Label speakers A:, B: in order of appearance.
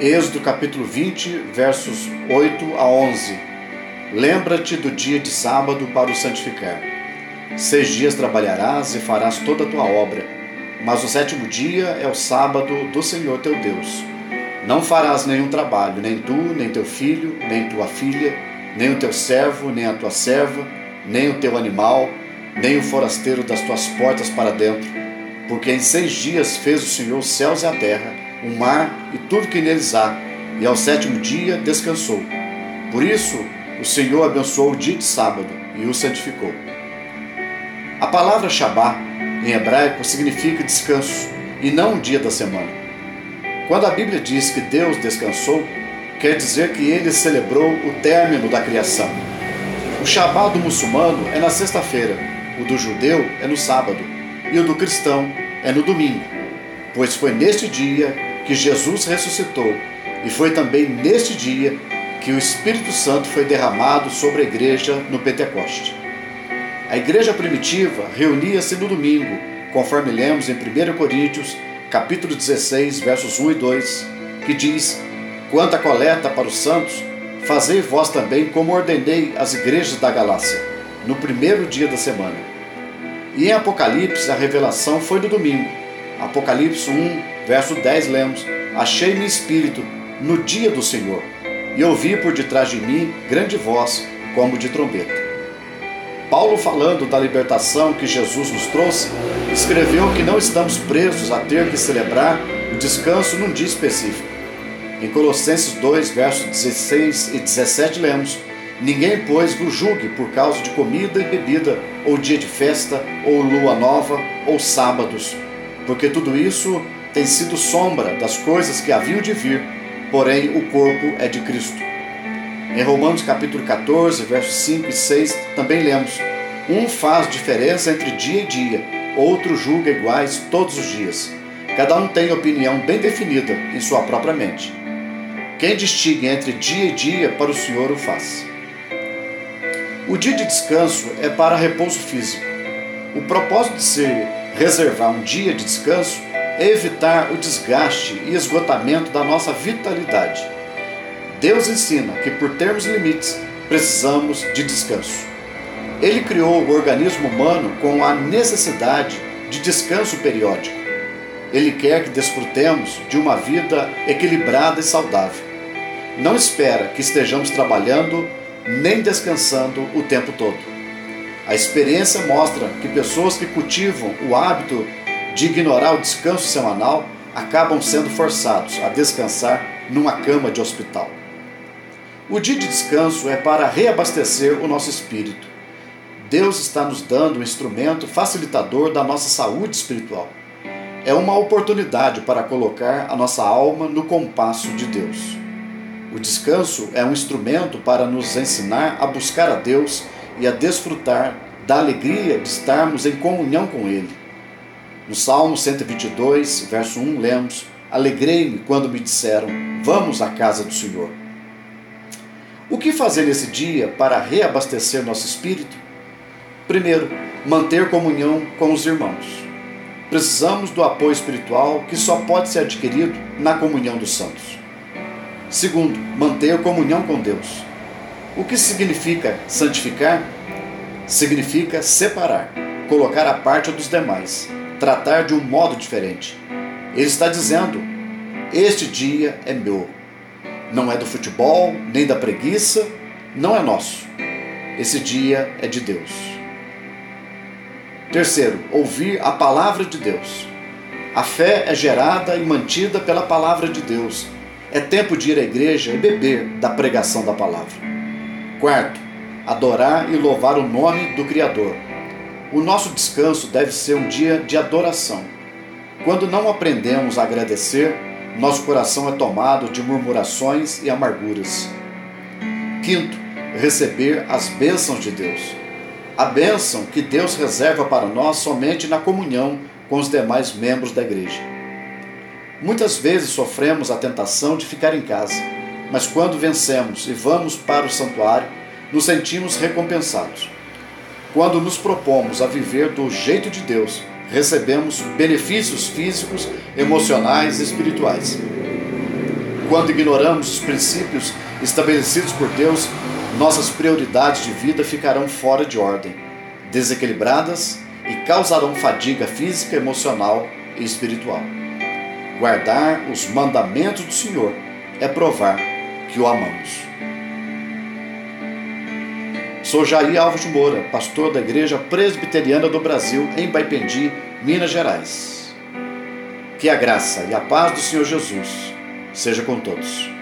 A: Êxodo capítulo 20, versos 8 a 11. Lembra-te do dia de sábado para o santificar. Seis dias trabalharás e farás toda a tua obra, mas o sétimo dia é o sábado do Senhor teu Deus. Não farás nenhum trabalho, nem tu, nem teu filho, nem tua filha, nem o teu servo, nem a tua serva, nem o teu animal, nem o forasteiro das tuas portas para dentro, porque em seis dias fez o Senhor os céus e a terra o mar e tudo que neles há, e ao sétimo dia descansou. Por isso, o Senhor abençoou o dia de sábado e o santificou. A palavra Shabá, em hebraico, significa descanso e não um dia da semana. Quando a Bíblia diz que Deus descansou, quer dizer que ele celebrou o término da criação. O Shabá do muçulmano é na sexta-feira, o do judeu é no sábado e o do cristão é no domingo, pois foi neste dia que Jesus ressuscitou, e foi também neste dia que o Espírito Santo foi derramado sobre a igreja no Pentecoste. A igreja primitiva reunia-se no domingo, conforme lemos em 1 Coríntios, capítulo 16, versos 1 e 2, que diz: Quanto à coleta para os santos, fazei vós também como ordenei as igrejas da Galácia, no primeiro dia da semana. E em Apocalipse a revelação foi no domingo. Apocalipse 1, Verso 10 lemos: Achei-me espírito no dia do Senhor, e ouvi por detrás de mim grande voz, como de trombeta. Paulo, falando da libertação que Jesus nos trouxe, escreveu que não estamos presos a ter que celebrar o descanso num dia específico. Em Colossenses 2, versos 16 e 17, lemos: Ninguém, pois, vos julgue por causa de comida e bebida, ou dia de festa, ou lua nova, ou sábados, porque tudo isso tem sido sombra das coisas que haviam de vir, porém o corpo é de Cristo. Em Romanos capítulo 14, versos 5 e 6, também lemos: Um faz diferença entre dia e dia, outro julga iguais todos os dias. Cada um tem opinião bem definida em sua própria mente. Quem distingue entre dia e dia, para o Senhor o faz. O dia de descanso é para repouso físico. O propósito de ser reservar um dia de descanso evitar o desgaste e esgotamento da nossa vitalidade. Deus ensina que, por termos limites, precisamos de descanso. Ele criou o organismo humano com a necessidade de descanso periódico. Ele quer que desfrutemos de uma vida equilibrada e saudável. Não espera que estejamos trabalhando nem descansando o tempo todo. A experiência mostra que pessoas que cultivam o hábito de ignorar o descanso semanal, acabam sendo forçados a descansar numa cama de hospital. O dia de descanso é para reabastecer o nosso espírito. Deus está nos dando um instrumento facilitador da nossa saúde espiritual. É uma oportunidade para colocar a nossa alma no compasso de Deus. O descanso é um instrumento para nos ensinar a buscar a Deus e a desfrutar da alegria de estarmos em comunhão com Ele. No Salmo 122, verso 1, lemos: Alegrei-me quando me disseram: Vamos à casa do Senhor. O que fazer nesse dia para reabastecer nosso espírito? Primeiro, manter comunhão com os irmãos. Precisamos do apoio espiritual que só pode ser adquirido na comunhão dos santos. Segundo, manter comunhão com Deus. O que significa santificar? Significa separar, colocar a parte dos demais, tratar de um modo diferente. Ele está dizendo: Este dia é meu. Não é do futebol, nem da preguiça, não é nosso. Esse dia é de Deus. Terceiro, ouvir a palavra de Deus. A fé é gerada e mantida pela palavra de Deus. É tempo de ir à igreja e beber da pregação da palavra. Quarto, adorar e louvar o nome do Criador. O nosso descanso deve ser um dia de adoração. Quando não aprendemos a agradecer, nosso coração é tomado de murmurações e amarguras. Quinto, receber as bênçãos de Deus. A bênção que Deus reserva para nós somente na comunhão com os demais membros da igreja. Muitas vezes sofremos a tentação de ficar em casa, mas quando vencemos e vamos para o santuário, nos sentimos recompensados. Quando nos propomos a viver do jeito de Deus, recebemos benefícios físicos, emocionais e espirituais. Quando ignoramos os princípios estabelecidos por Deus, nossas prioridades de vida ficarão fora de ordem, desequilibradas e causarão fadiga física, emocional e espiritual. Guardar os mandamentos do Senhor é provar que o amamos. Sou Jair Alves de Moura, pastor da Igreja Presbiteriana do Brasil, em Baipendi, Minas Gerais. Que a graça e a paz do Senhor Jesus seja com todos.